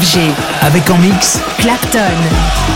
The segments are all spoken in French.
FG. Avec en mix Clapton.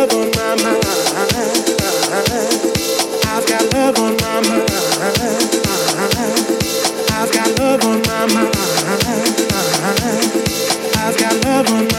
love on my mind. I've got love on my mind. I've got love on my mind. I've got love on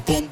pum.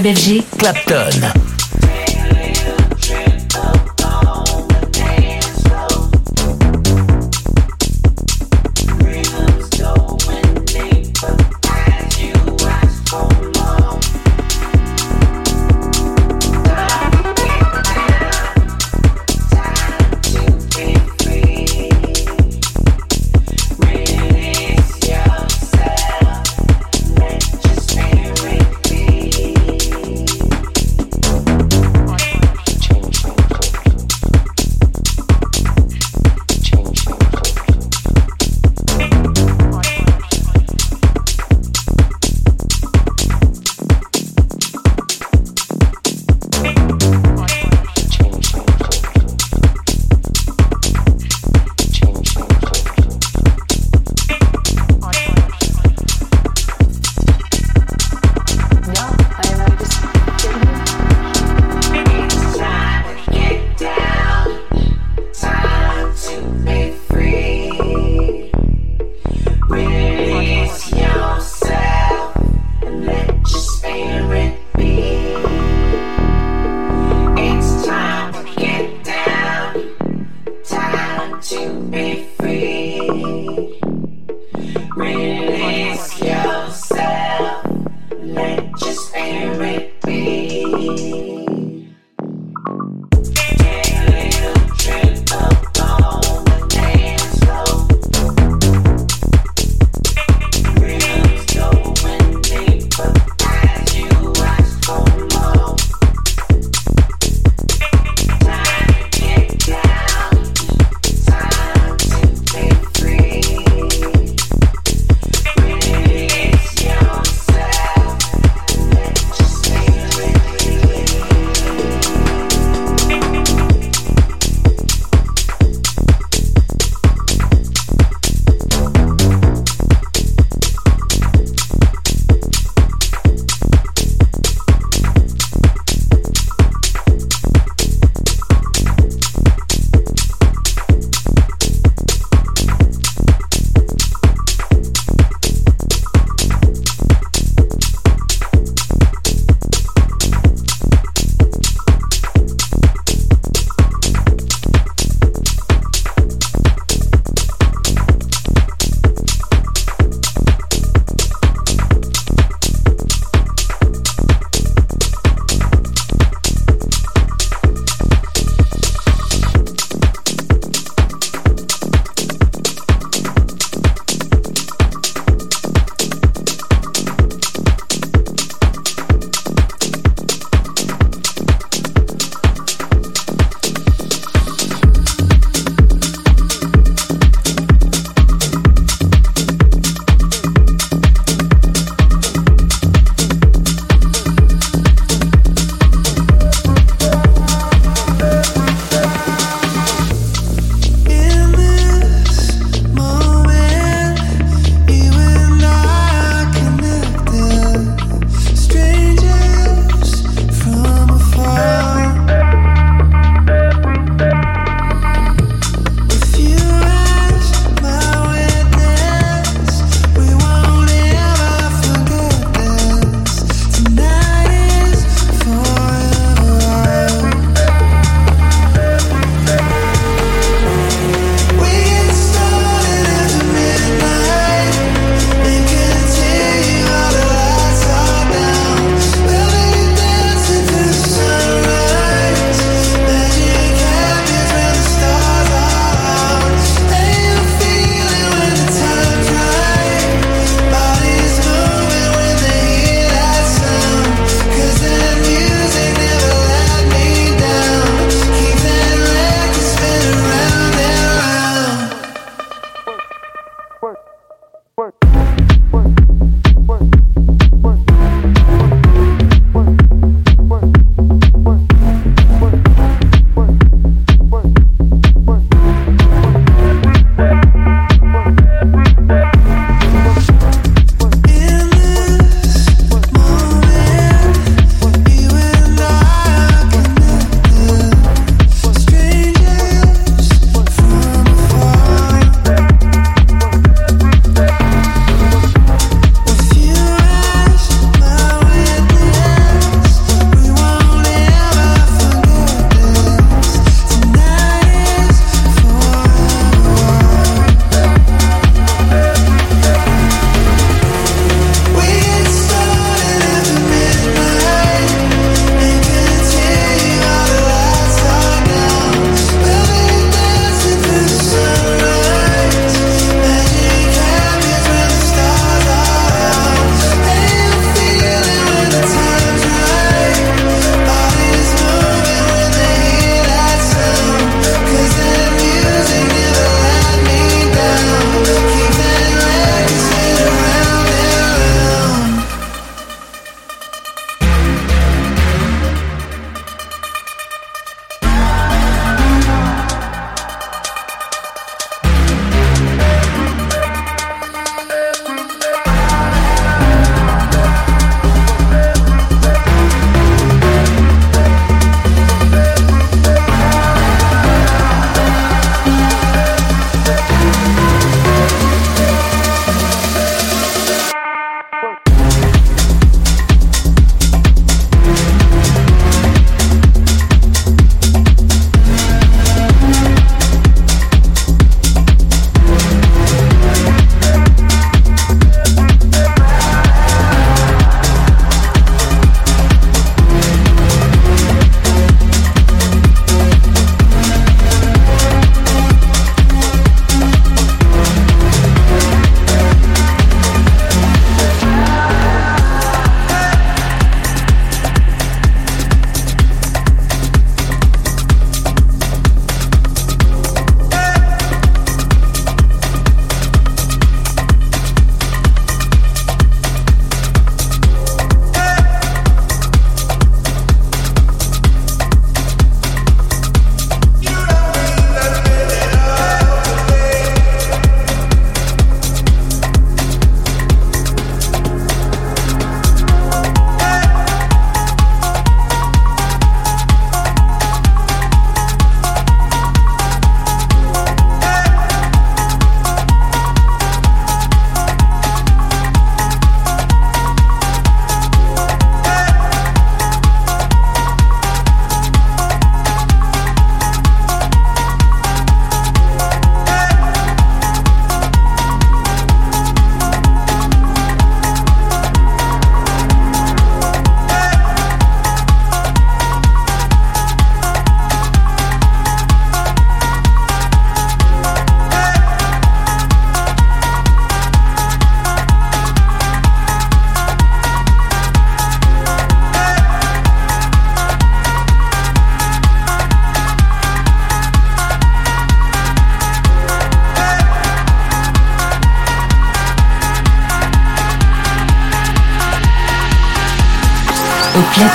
club Clapton.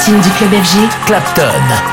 Platine du club FG. Clapton.